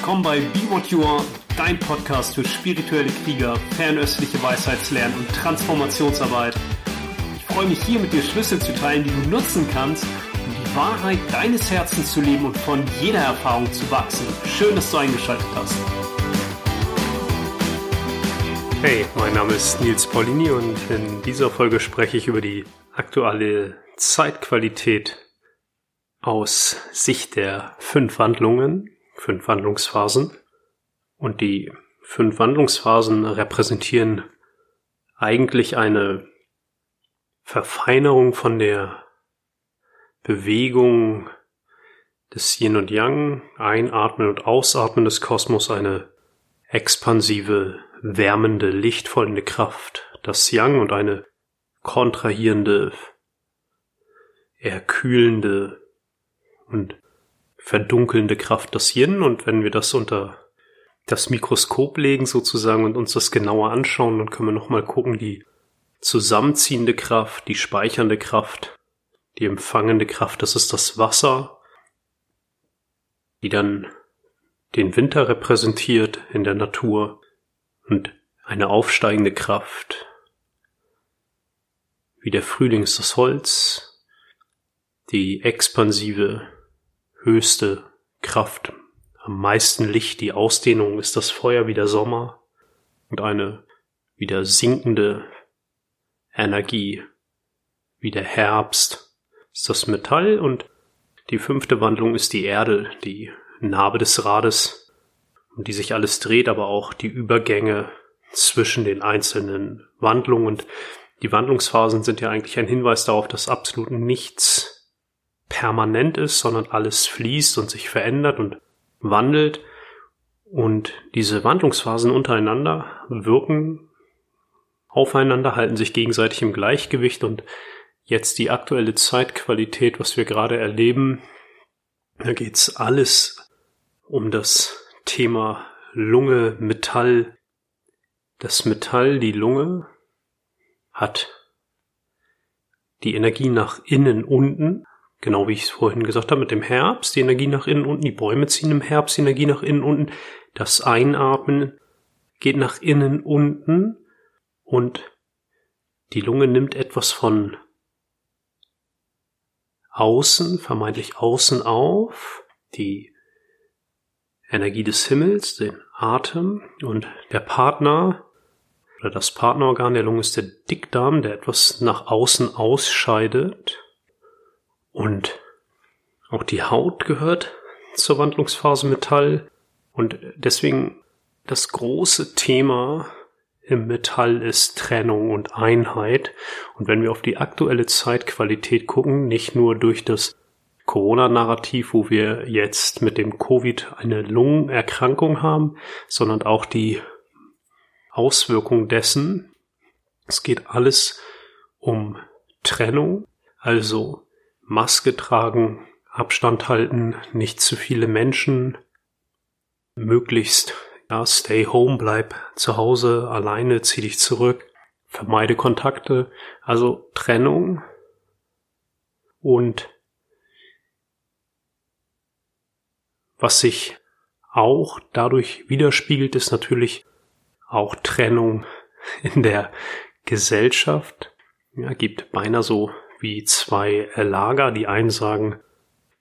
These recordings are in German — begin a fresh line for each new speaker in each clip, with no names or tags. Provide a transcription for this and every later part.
willkommen bei Be What You Are, dein Podcast für spirituelle Krieger, fernöstliche Weisheitslernen und Transformationsarbeit. Ich freue mich hier mit dir Schlüssel zu teilen, die du nutzen kannst, um die Wahrheit deines Herzens zu leben und von jeder Erfahrung zu wachsen. Schön, dass du eingeschaltet hast. Hey, mein Name ist Nils Paulini und in dieser Folge spreche ich über die aktuelle Zeitqualität aus Sicht der fünf Wandlungen fünf Wandlungsphasen. Und die fünf Wandlungsphasen repräsentieren eigentlich eine Verfeinerung von der Bewegung des Yin und Yang, Einatmen und Ausatmen des Kosmos, eine expansive, wärmende, lichtvollende Kraft, das Yang und eine kontrahierende, erkühlende und verdunkelnde Kraft das Yin und wenn wir das unter das Mikroskop legen sozusagen und uns das genauer anschauen, dann können wir nochmal gucken, die zusammenziehende Kraft, die speichernde Kraft, die empfangende Kraft, das ist das Wasser, die dann den Winter repräsentiert in der Natur und eine aufsteigende Kraft, wie der Frühling ist das Holz, die expansive höchste Kraft, am meisten Licht, die Ausdehnung ist das Feuer wie der Sommer und eine wieder sinkende Energie wie der Herbst ist das Metall und die fünfte Wandlung ist die Erde, die Narbe des Rades, um die sich alles dreht, aber auch die Übergänge zwischen den einzelnen Wandlungen. Und die Wandlungsphasen sind ja eigentlich ein Hinweis darauf, dass absolut nichts permanent ist, sondern alles fließt und sich verändert und wandelt. Und diese Wandlungsphasen untereinander wirken aufeinander, halten sich gegenseitig im Gleichgewicht und jetzt die aktuelle Zeitqualität, was wir gerade erleben, da geht's alles um das Thema Lunge, Metall. Das Metall, die Lunge, hat die Energie nach innen unten Genau wie ich es vorhin gesagt habe, mit dem Herbst, die Energie nach innen unten, die Bäume ziehen im Herbst die Energie nach innen unten, das Einatmen geht nach innen unten und die Lunge nimmt etwas von außen, vermeintlich außen auf, die Energie des Himmels, den Atem und der Partner oder das Partnerorgan der Lunge ist der Dickdarm, der etwas nach außen ausscheidet und auch die Haut gehört zur Wandlungsphase Metall. Und deswegen das große Thema im Metall ist Trennung und Einheit. Und wenn wir auf die aktuelle Zeitqualität gucken, nicht nur durch das Corona-Narrativ, wo wir jetzt mit dem Covid eine Lungenerkrankung haben, sondern auch die Auswirkung dessen. Es geht alles um Trennung, also Maske tragen, Abstand halten, nicht zu viele Menschen, möglichst, ja, stay home, bleib zu Hause, alleine, zieh dich zurück, vermeide Kontakte, also Trennung und was sich auch dadurch widerspiegelt, ist natürlich auch Trennung in der Gesellschaft. Ja, gibt beinahe so wie zwei Lager. Die einen sagen,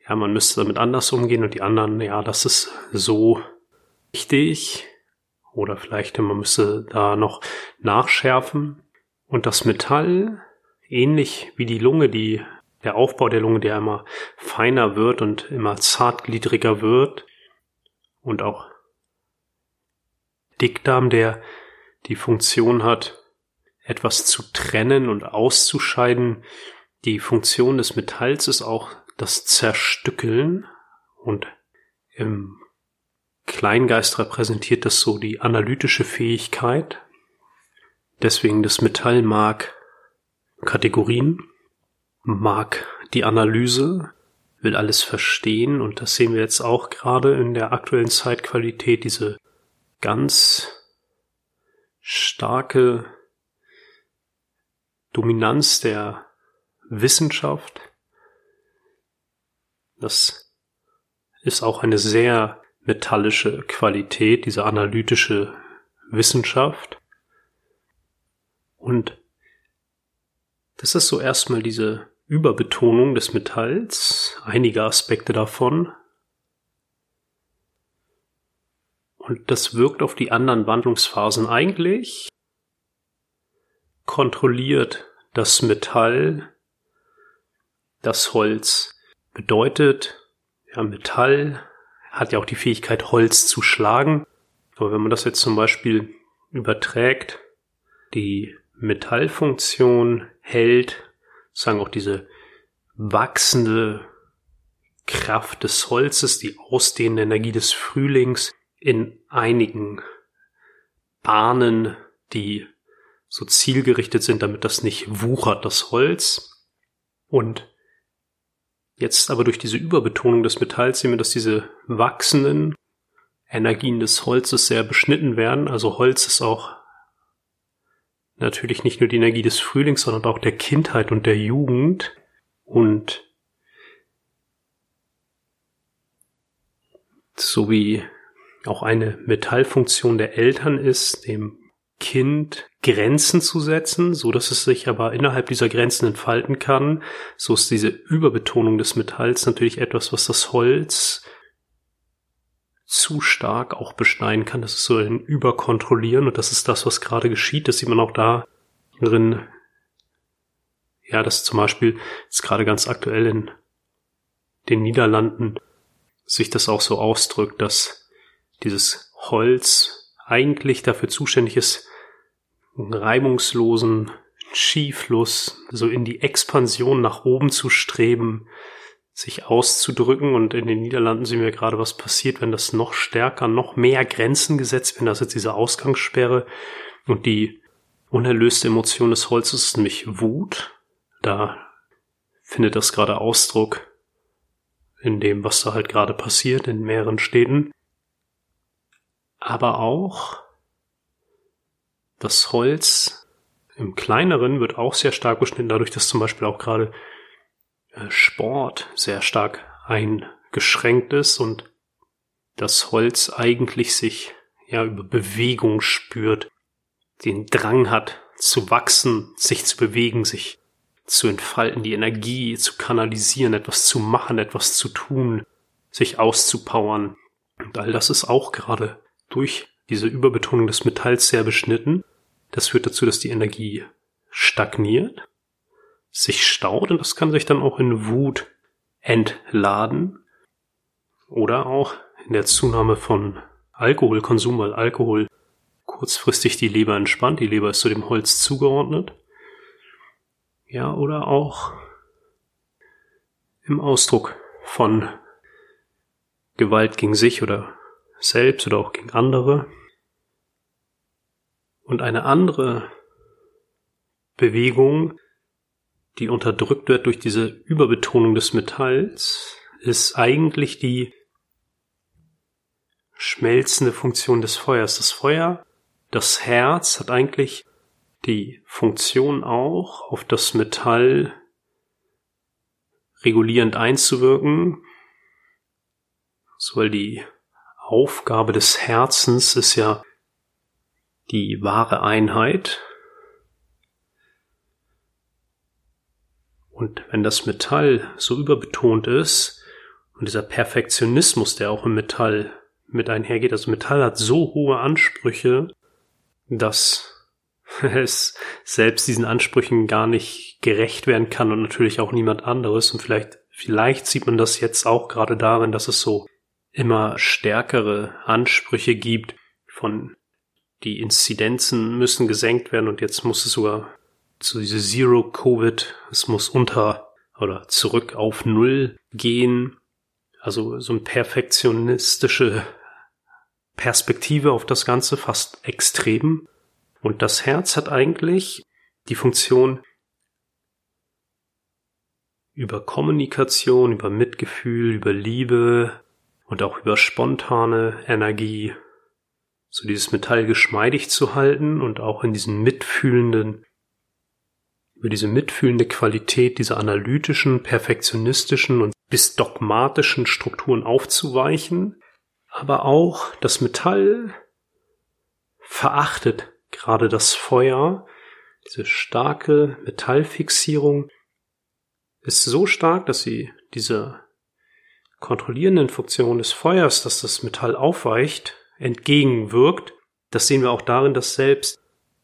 ja, man müsste damit anders umgehen und die anderen, ja, das ist so wichtig. Oder vielleicht man müsste da noch nachschärfen. Und das Metall, ähnlich wie die Lunge, die, der Aufbau der Lunge, der immer feiner wird und immer zartgliedriger wird. Und auch Dickdarm, der die Funktion hat, etwas zu trennen und auszuscheiden, die Funktion des Metalls ist auch das Zerstückeln und im Kleingeist repräsentiert das so die analytische Fähigkeit. Deswegen das Metall mag Kategorien, mag die Analyse, will alles verstehen und das sehen wir jetzt auch gerade in der aktuellen Zeitqualität, diese ganz starke Dominanz der Wissenschaft. Das ist auch eine sehr metallische Qualität, diese analytische Wissenschaft. Und das ist so erstmal diese Überbetonung des Metalls, einige Aspekte davon. Und das wirkt auf die anderen Wandlungsphasen eigentlich, kontrolliert das Metall, das Holz. Bedeutet, ja, Metall hat ja auch die Fähigkeit, Holz zu schlagen. Aber wenn man das jetzt zum Beispiel überträgt, die Metallfunktion hält, sagen auch diese wachsende Kraft des Holzes, die ausdehnende Energie des Frühlings in einigen Bahnen, die so zielgerichtet sind, damit das nicht wuchert, das Holz. Und jetzt aber durch diese Überbetonung des Metalls sehen wir, dass diese wachsenden Energien des Holzes sehr beschnitten werden. Also Holz ist auch natürlich nicht nur die Energie des Frühlings, sondern auch der Kindheit und der Jugend. Und so wie auch eine Metallfunktion der Eltern ist, dem Kind Grenzen zu setzen, so dass es sich aber innerhalb dieser Grenzen entfalten kann. So ist diese Überbetonung des Metalls natürlich etwas, was das Holz zu stark auch beschneiden kann. Das ist so ein Überkontrollieren und das ist das, was gerade geschieht. Das sieht man auch da drin. Ja, das zum Beispiel ist gerade ganz aktuell in den Niederlanden sich das auch so ausdrückt, dass dieses Holz eigentlich dafür zuständig ist, reibungslosen Skifluss, so in die Expansion nach oben zu streben, sich auszudrücken. Und in den Niederlanden sehen wir gerade, was passiert, wenn das noch stärker, noch mehr Grenzen gesetzt werden. Das ist jetzt diese Ausgangssperre und die unerlöste Emotion des Holzes ist nämlich Wut. Da findet das gerade Ausdruck in dem, was da halt gerade passiert in mehreren Städten. Aber auch das Holz im kleineren wird auch sehr stark beschnitten, dadurch, dass zum Beispiel auch gerade äh, Sport sehr stark eingeschränkt ist und das Holz eigentlich sich ja über Bewegung spürt, den Drang hat zu wachsen, sich zu bewegen, sich zu entfalten, die Energie zu kanalisieren, etwas zu machen, etwas zu tun, sich auszupowern. Und all das ist auch gerade durch diese Überbetonung des Metalls sehr beschnitten. Das führt dazu, dass die Energie stagniert sich staut und das kann sich dann auch in Wut entladen oder auch in der Zunahme von Alkoholkonsum, weil Alkohol kurzfristig die Leber entspannt, die Leber ist zu dem Holz zugeordnet. Ja, oder auch im Ausdruck von Gewalt gegen sich oder selbst oder auch gegen andere. Und eine andere Bewegung die unterdrückt wird durch diese Überbetonung des Metalls, ist eigentlich die schmelzende Funktion des Feuers. Das Feuer, das Herz hat eigentlich die Funktion auch, auf das Metall regulierend einzuwirken, so weil die Aufgabe des Herzens ist ja die wahre Einheit Und wenn das Metall so überbetont ist und dieser Perfektionismus, der auch im Metall mit einhergeht, also Metall hat so hohe Ansprüche, dass es selbst diesen Ansprüchen gar nicht gerecht werden kann und natürlich auch niemand anderes. Und vielleicht, vielleicht sieht man das jetzt auch gerade darin, dass es so immer stärkere Ansprüche gibt von die Inzidenzen müssen gesenkt werden und jetzt muss es sogar so diese Zero Covid, es muss unter oder zurück auf Null gehen. Also so eine perfektionistische Perspektive auf das Ganze, fast extrem. Und das Herz hat eigentlich die Funktion, über Kommunikation, über Mitgefühl, über Liebe und auch über spontane Energie, so dieses Metall geschmeidig zu halten und auch in diesen mitfühlenden über diese mitfühlende Qualität dieser analytischen, perfektionistischen und bis dogmatischen Strukturen aufzuweichen Aber auch das Metall verachtet gerade das Feuer. Diese starke Metallfixierung ist so stark, dass sie diese kontrollierenden Funktion des Feuers, dass das Metall aufweicht, entgegenwirkt. Das sehen wir auch darin, dass selbst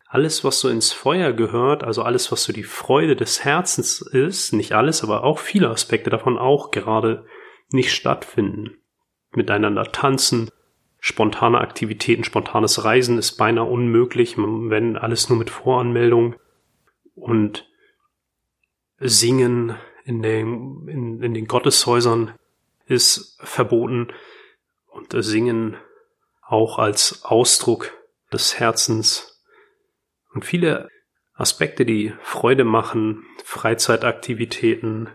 alles, was so ins Feuer gehört, also alles, was so die Freude des Herzens ist, nicht alles, aber auch viele Aspekte davon auch gerade nicht stattfinden. Miteinander tanzen, spontane Aktivitäten, spontanes Reisen ist beinahe unmöglich, wenn alles nur mit Voranmeldung und Singen in den, in, in den Gotteshäusern ist verboten und Singen auch als Ausdruck des Herzens und viele Aspekte, die Freude machen, Freizeitaktivitäten,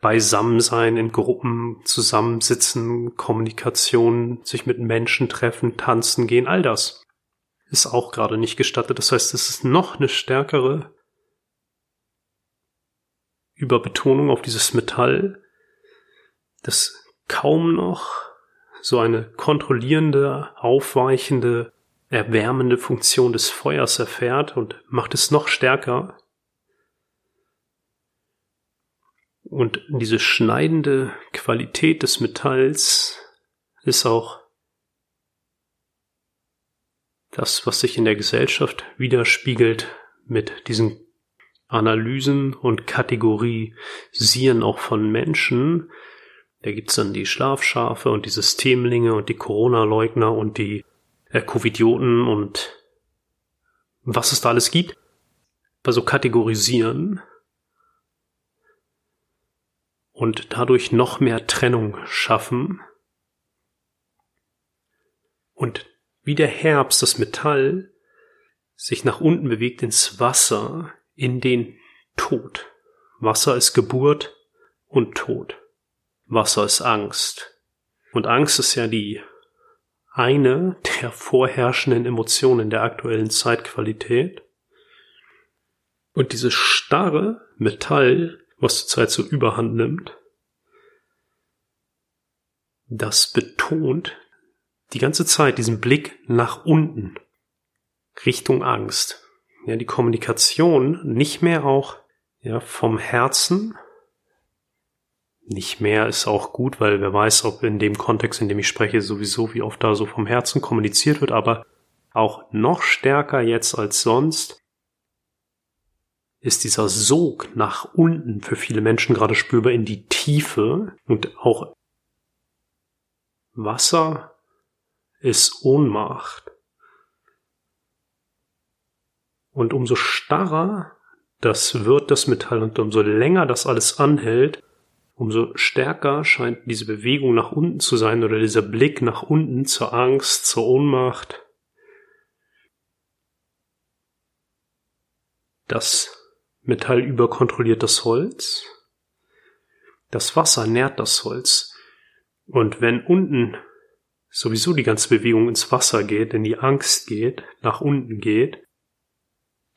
Beisammensein in Gruppen, Zusammensitzen, Kommunikation, sich mit Menschen treffen, tanzen gehen, all das ist auch gerade nicht gestattet. Das heißt, es ist noch eine stärkere Überbetonung auf dieses Metall, das kaum noch so eine kontrollierende, aufweichende, erwärmende Funktion des Feuers erfährt und macht es noch stärker. Und diese schneidende Qualität des Metalls ist auch das, was sich in der Gesellschaft widerspiegelt mit diesen Analysen und Kategorisieren auch von Menschen. Da gibt's dann die Schlafschafe und die Systemlinge und die Corona-Leugner und die äh, Covidioten und was es da alles gibt. Also kategorisieren und dadurch noch mehr Trennung schaffen. Und wie der Herbst das Metall sich nach unten bewegt ins Wasser, in den Tod. Wasser ist Geburt und Tod. Wasser ist Angst. Und Angst ist ja die eine der vorherrschenden Emotionen der aktuellen Zeitqualität. Und dieses starre Metall, was zurzeit so überhand nimmt, das betont die ganze Zeit diesen Blick nach unten, Richtung Angst ja, die Kommunikation nicht mehr auch ja, vom Herzen. Nicht mehr ist auch gut, weil wer weiß, ob in dem Kontext, in dem ich spreche, sowieso wie oft da so vom Herzen kommuniziert wird, aber auch noch stärker jetzt als sonst ist dieser Sog nach unten für viele Menschen gerade spürbar in die Tiefe und auch Wasser ist Ohnmacht. Und umso starrer das wird, das Metall, und umso länger das alles anhält, umso stärker scheint diese Bewegung nach unten zu sein oder dieser Blick nach unten zur Angst, zur Ohnmacht. Das Metall überkontrolliert das Holz. Das Wasser nährt das Holz. Und wenn unten sowieso die ganze Bewegung ins Wasser geht, in die Angst geht, nach unten geht,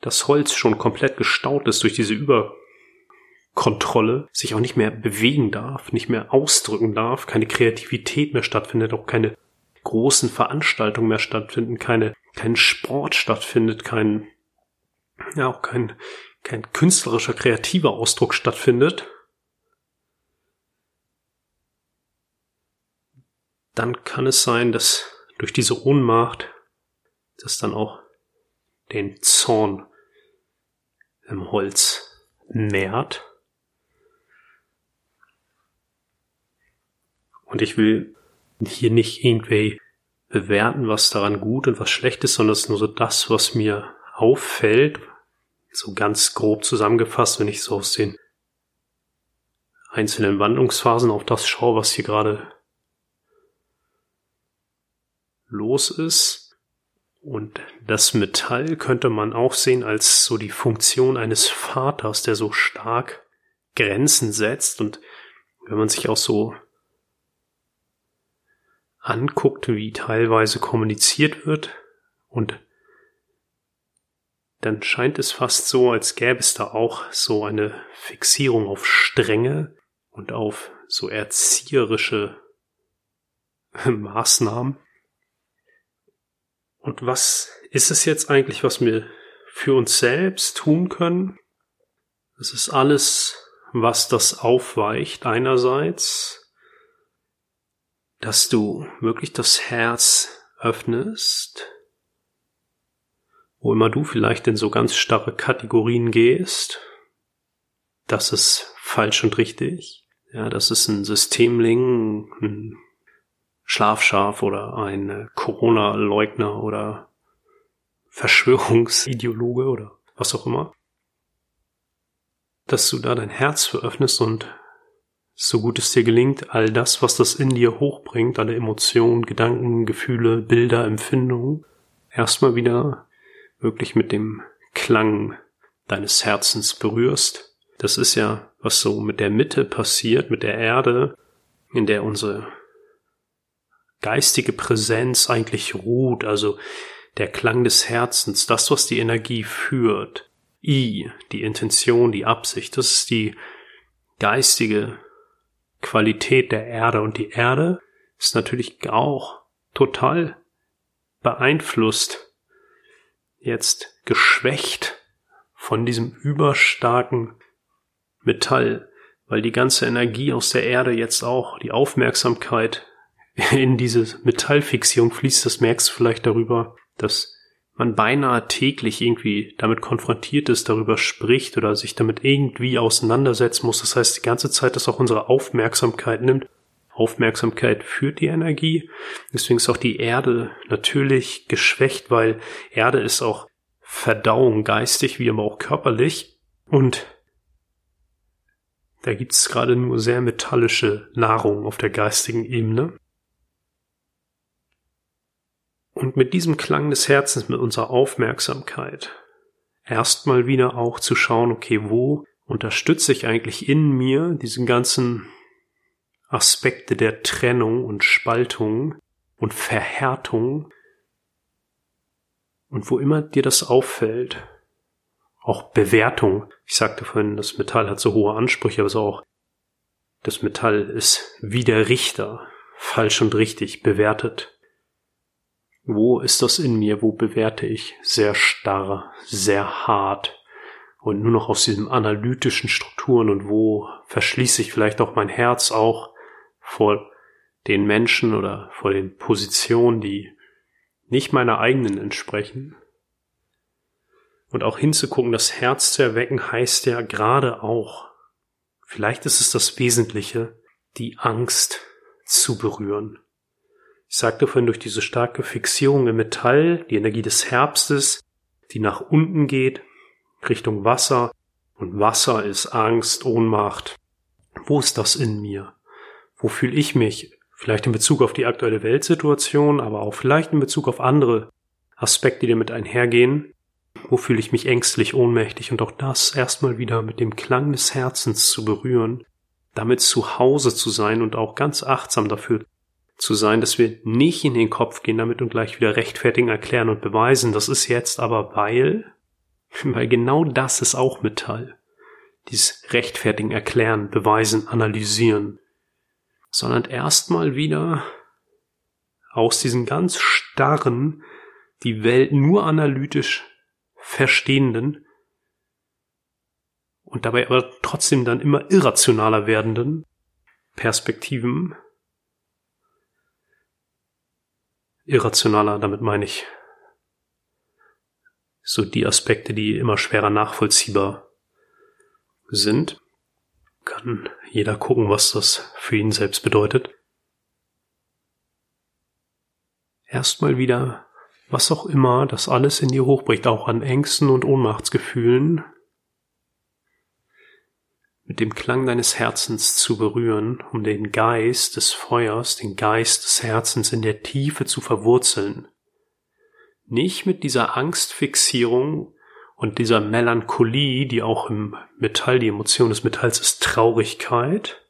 das Holz schon komplett gestaut ist durch diese Überkontrolle, sich auch nicht mehr bewegen darf, nicht mehr ausdrücken darf, keine Kreativität mehr stattfindet, auch keine großen Veranstaltungen mehr stattfinden, keine, kein Sport stattfindet, kein, ja, auch kein, kein künstlerischer, kreativer Ausdruck stattfindet, dann kann es sein, dass durch diese Ohnmacht das dann auch den Zorn im Holz nährt. Und ich will hier nicht irgendwie bewerten, was daran gut und was schlecht ist, sondern es ist nur so das, was mir auffällt, so ganz grob zusammengefasst, wenn ich so aus den einzelnen Wandlungsphasen auf das schaue, was hier gerade los ist. Und das Metall könnte man auch sehen als so die Funktion eines Vaters, der so stark Grenzen setzt. Und wenn man sich auch so anguckt, wie teilweise kommuniziert wird und dann scheint es fast so, als gäbe es da auch so eine Fixierung auf Strenge und auf so erzieherische Maßnahmen. Und was ist es jetzt eigentlich, was wir für uns selbst tun können? Es ist alles, was das aufweicht. Einerseits, dass du wirklich das Herz öffnest, wo immer du vielleicht in so ganz starre Kategorien gehst. Das ist falsch und richtig. Ja, das ist ein Systemling, ein Schlafschaf oder ein Corona-Leugner oder Verschwörungsideologe oder was auch immer dass du da dein Herz für öffnest und so gut es dir gelingt, all das, was das in dir hochbringt, alle Emotionen, Gedanken, Gefühle, Bilder, Empfindungen, erstmal wieder wirklich mit dem Klang deines Herzens berührst. Das ist ja, was so mit der Mitte passiert, mit der Erde, in der unsere geistige Präsenz eigentlich ruht, also der Klang des Herzens, das, was die Energie führt, I, die Intention, die Absicht, das ist die geistige Qualität der Erde. Und die Erde ist natürlich auch total beeinflusst, jetzt geschwächt von diesem überstarken Metall, weil die ganze Energie aus der Erde jetzt auch die Aufmerksamkeit in diese Metallfixierung fließt, das merkst du vielleicht darüber, dass man beinahe täglich irgendwie damit konfrontiert ist, darüber spricht oder sich damit irgendwie auseinandersetzen muss. Das heißt, die ganze Zeit, dass auch unsere Aufmerksamkeit nimmt. Aufmerksamkeit führt die Energie. Deswegen ist auch die Erde natürlich geschwächt, weil Erde ist auch Verdauung geistig wie aber auch körperlich. Und da gibt es gerade nur sehr metallische Nahrung auf der geistigen Ebene. Und mit diesem Klang des Herzens, mit unserer Aufmerksamkeit, erstmal wieder auch zu schauen, okay, wo unterstütze ich eigentlich in mir diesen ganzen Aspekte der Trennung und Spaltung und Verhärtung und wo immer dir das auffällt, auch Bewertung. Ich sagte vorhin, das Metall hat so hohe Ansprüche, aber es auch, das Metall ist wie der Richter, falsch und richtig bewertet. Wo ist das in mir? Wo bewerte ich sehr starr, sehr hart und nur noch aus diesen analytischen Strukturen und wo verschließe ich vielleicht auch mein Herz auch vor den Menschen oder vor den Positionen, die nicht meiner eigenen entsprechen? Und auch hinzugucken, das Herz zu erwecken, heißt ja gerade auch, vielleicht ist es das Wesentliche, die Angst zu berühren. Ich sagte vorhin durch diese starke Fixierung im Metall, die Energie des Herbstes, die nach unten geht, Richtung Wasser. Und Wasser ist Angst, Ohnmacht. Wo ist das in mir? Wo fühle ich mich? Vielleicht in Bezug auf die aktuelle Weltsituation, aber auch vielleicht in Bezug auf andere Aspekte, die damit einhergehen. Wo fühle ich mich ängstlich, ohnmächtig und auch das erstmal wieder mit dem Klang des Herzens zu berühren, damit zu Hause zu sein und auch ganz achtsam dafür zu sein, dass wir nicht in den Kopf gehen damit und gleich wieder rechtfertigen, erklären und beweisen. Das ist jetzt aber weil, weil genau das ist auch Metall. Dieses rechtfertigen, erklären, beweisen, analysieren. Sondern erstmal wieder aus diesem ganz starren, die Welt nur analytisch verstehenden und dabei aber trotzdem dann immer irrationaler werdenden Perspektiven irrationaler, damit meine ich so die Aspekte, die immer schwerer nachvollziehbar sind. Kann jeder gucken, was das für ihn selbst bedeutet. Erstmal wieder, was auch immer das alles in dir hochbricht, auch an Ängsten und Ohnmachtsgefühlen, mit dem Klang deines Herzens zu berühren, um den Geist des Feuers, den Geist des Herzens in der Tiefe zu verwurzeln. Nicht mit dieser Angstfixierung und dieser Melancholie, die auch im Metall, die Emotion des Metalls ist Traurigkeit,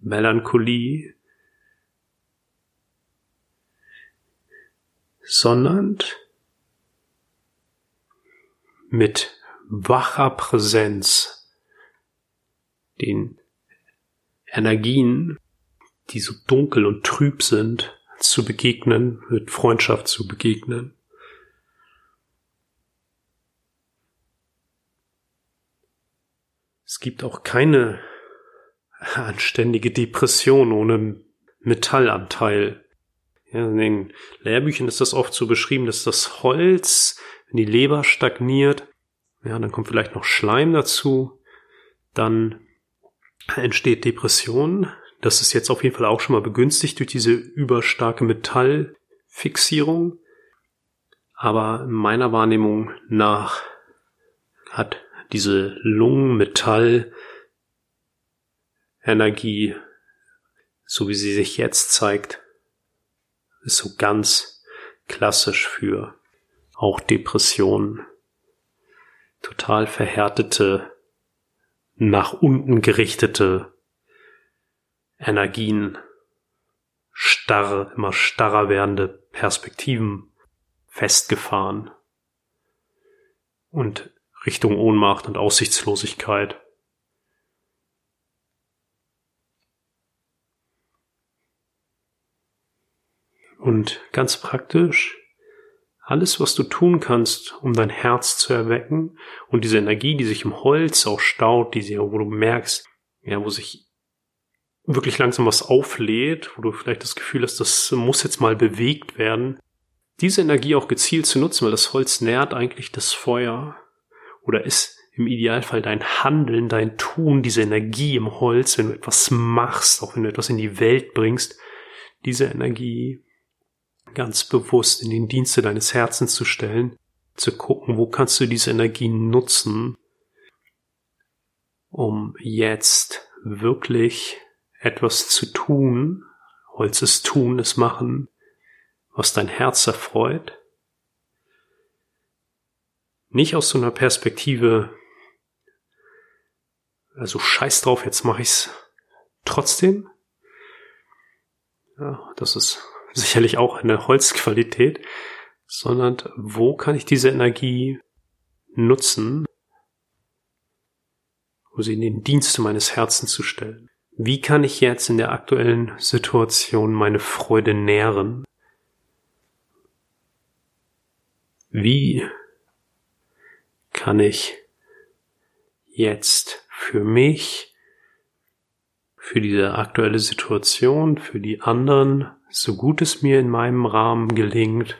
Melancholie, sondern mit wacher Präsenz den Energien, die so dunkel und trüb sind, zu begegnen, mit Freundschaft zu begegnen. Es gibt auch keine anständige Depression ohne Metallanteil. Ja, in den Lehrbüchern ist das oft so beschrieben, dass das Holz, wenn die Leber stagniert, ja, dann kommt vielleicht noch Schleim dazu, dann entsteht Depression. Das ist jetzt auf jeden Fall auch schon mal begünstigt durch diese überstarke Metallfixierung. Aber meiner Wahrnehmung nach hat diese Lungenmetall Energie, so wie sie sich jetzt zeigt, ist so ganz klassisch für auch Depressionen. Total verhärtete, nach unten gerichtete Energien, starre, immer starrer werdende Perspektiven festgefahren und Richtung Ohnmacht und Aussichtslosigkeit. Und ganz praktisch, alles, was du tun kannst, um dein Herz zu erwecken und diese Energie, die sich im Holz auch staut, die, wo du merkst, ja, wo sich wirklich langsam was auflädt, wo du vielleicht das Gefühl hast, das muss jetzt mal bewegt werden, diese Energie auch gezielt zu nutzen, weil das Holz nährt eigentlich das Feuer oder ist im Idealfall dein Handeln, dein Tun, diese Energie im Holz, wenn du etwas machst, auch wenn du etwas in die Welt bringst, diese Energie ganz bewusst in den Dienste deines Herzens zu stellen, zu gucken, wo kannst du diese Energie nutzen, um jetzt wirklich etwas zu tun, Holz ist tun, es machen, was dein Herz erfreut. Nicht aus so einer Perspektive, also scheiß drauf, jetzt mache ich's trotzdem. Ja, das ist sicherlich auch eine Holzqualität, sondern wo kann ich diese Energie nutzen, um sie in den Dienst meines Herzens zu stellen? Wie kann ich jetzt in der aktuellen Situation meine Freude nähren? Wie kann ich jetzt für mich, für diese aktuelle Situation, für die anderen so gut es mir in meinem Rahmen gelingt,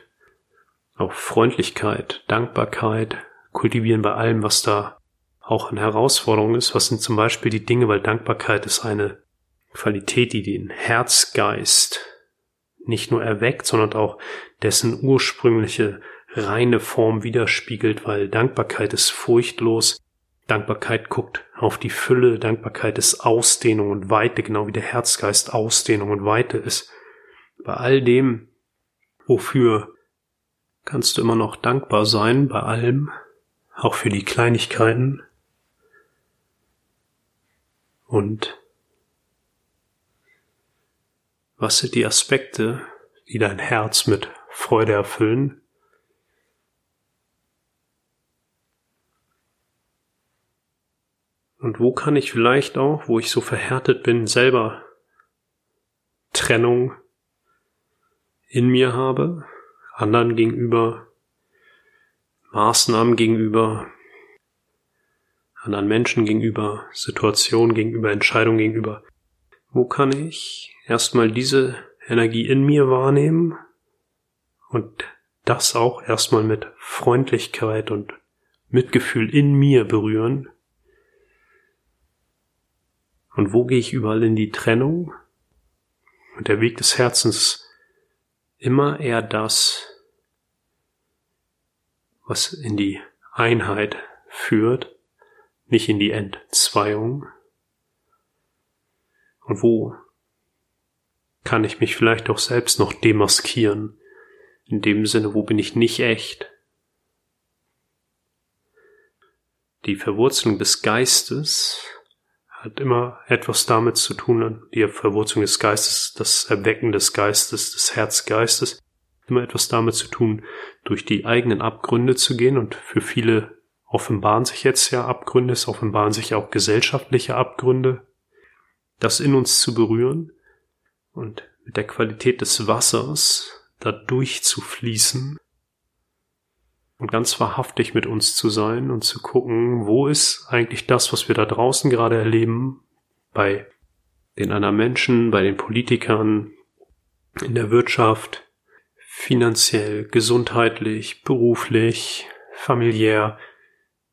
auch Freundlichkeit, Dankbarkeit kultivieren bei allem, was da auch eine Herausforderung ist. Was sind zum Beispiel die Dinge, weil Dankbarkeit ist eine Qualität, die den Herzgeist nicht nur erweckt, sondern auch dessen ursprüngliche reine Form widerspiegelt, weil Dankbarkeit ist furchtlos. Dankbarkeit guckt auf die Fülle, Dankbarkeit ist Ausdehnung und Weite, genau wie der Herzgeist Ausdehnung und Weite ist. Bei all dem, wofür kannst du immer noch dankbar sein, bei allem, auch für die Kleinigkeiten. Und was sind die Aspekte, die dein Herz mit Freude erfüllen? Und wo kann ich vielleicht auch, wo ich so verhärtet bin, selber Trennung in mir habe, anderen gegenüber, Maßnahmen gegenüber, anderen Menschen gegenüber, Situationen gegenüber, Entscheidungen gegenüber. Wo kann ich erstmal diese Energie in mir wahrnehmen und das auch erstmal mit Freundlichkeit und Mitgefühl in mir berühren? Und wo gehe ich überall in die Trennung? Und der Weg des Herzens immer eher das, was in die Einheit führt, nicht in die Entzweiung. Und wo kann ich mich vielleicht auch selbst noch demaskieren? In dem Sinne, wo bin ich nicht echt? Die Verwurzelung des Geistes hat immer etwas damit zu tun, die Verwurzelung des Geistes, das Erwecken des Geistes, des Herzgeistes, immer etwas damit zu tun, durch die eigenen Abgründe zu gehen. Und für viele offenbaren sich jetzt ja Abgründe, es offenbaren sich auch gesellschaftliche Abgründe, das in uns zu berühren und mit der Qualität des Wassers da durchzufließen und ganz wahrhaftig mit uns zu sein und zu gucken, wo ist eigentlich das, was wir da draußen gerade erleben, bei den anderen Menschen, bei den Politikern, in der Wirtschaft, finanziell, gesundheitlich, beruflich, familiär.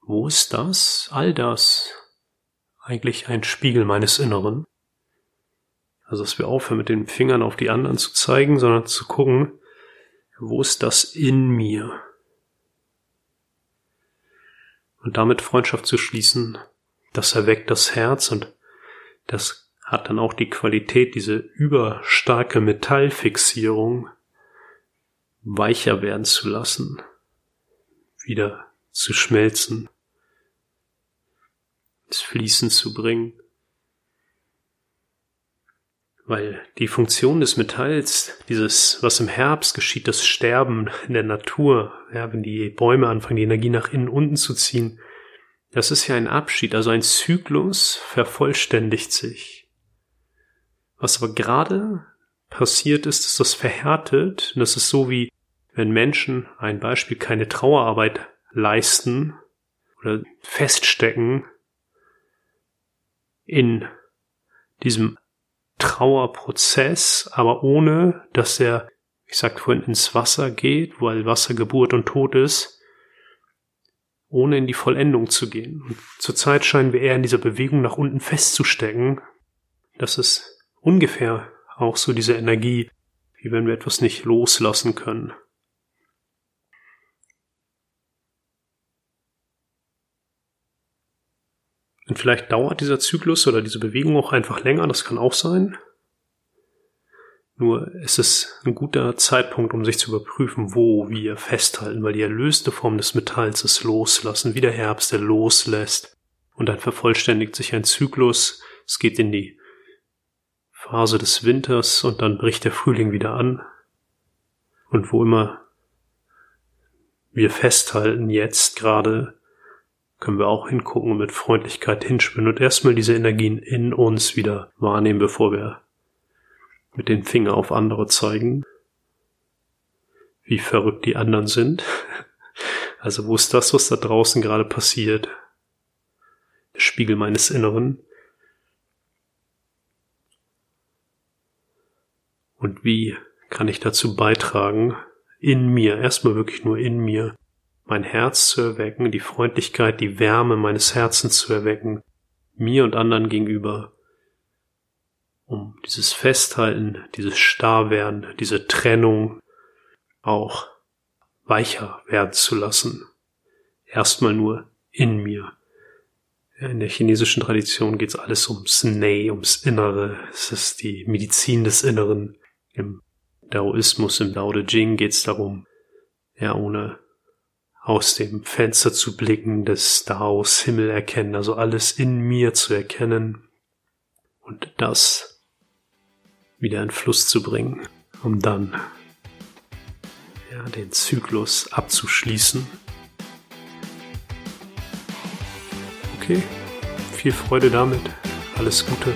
Wo ist das? All das eigentlich ein Spiegel meines Inneren. Also, dass wir aufhören, mit den Fingern auf die anderen zu zeigen, sondern zu gucken, wo ist das in mir? Und damit Freundschaft zu schließen, das erweckt das Herz und das hat dann auch die Qualität, diese überstarke Metallfixierung weicher werden zu lassen, wieder zu schmelzen, ins Fließen zu bringen weil die Funktion des Metalls, dieses, was im Herbst geschieht, das Sterben in der Natur, ja, wenn die Bäume anfangen, die Energie nach innen unten zu ziehen, das ist ja ein Abschied, also ein Zyklus vervollständigt sich. Was aber gerade passiert ist, ist das verhärtet, und das ist so wie, wenn Menschen, ein Beispiel, keine Trauerarbeit leisten oder feststecken in diesem Trauerprozess, aber ohne, dass er, ich sagte vorhin, ins Wasser geht, weil Wasser Geburt und Tod ist, ohne in die Vollendung zu gehen. Und zurzeit scheinen wir eher in dieser Bewegung nach unten festzustecken. Das ist ungefähr auch so diese Energie, wie wenn wir etwas nicht loslassen können. Und vielleicht dauert dieser Zyklus oder diese Bewegung auch einfach länger, das kann auch sein. Nur es ist ein guter Zeitpunkt, um sich zu überprüfen, wo wir festhalten, weil die erlöste Form des Metalls ist loslassen, wie der Herbst, der loslässt. Und dann vervollständigt sich ein Zyklus, es geht in die Phase des Winters und dann bricht der Frühling wieder an. Und wo immer wir festhalten jetzt gerade, können wir auch hingucken und mit Freundlichkeit hinspüren und erstmal diese Energien in uns wieder wahrnehmen, bevor wir mit den Finger auf andere zeigen, wie verrückt die anderen sind. Also wo ist das, was da draußen gerade passiert? Der Spiegel meines Inneren. Und wie kann ich dazu beitragen, in mir, erstmal wirklich nur in mir, mein Herz zu erwecken, die Freundlichkeit, die Wärme meines Herzens zu erwecken, mir und anderen gegenüber, um dieses Festhalten, dieses Starrwerden, diese Trennung auch weicher werden zu lassen. Erstmal nur in mir. In der chinesischen Tradition geht es alles ums Nei, ums Innere. Es ist die Medizin des Inneren. Im Daoismus, im Dao De Jing geht es darum, ja, ohne aus dem Fenster zu blicken, des Daos Himmel erkennen, also alles in mir zu erkennen und das wieder in Fluss zu bringen, um dann ja, den Zyklus abzuschließen. Okay, viel Freude damit, alles Gute.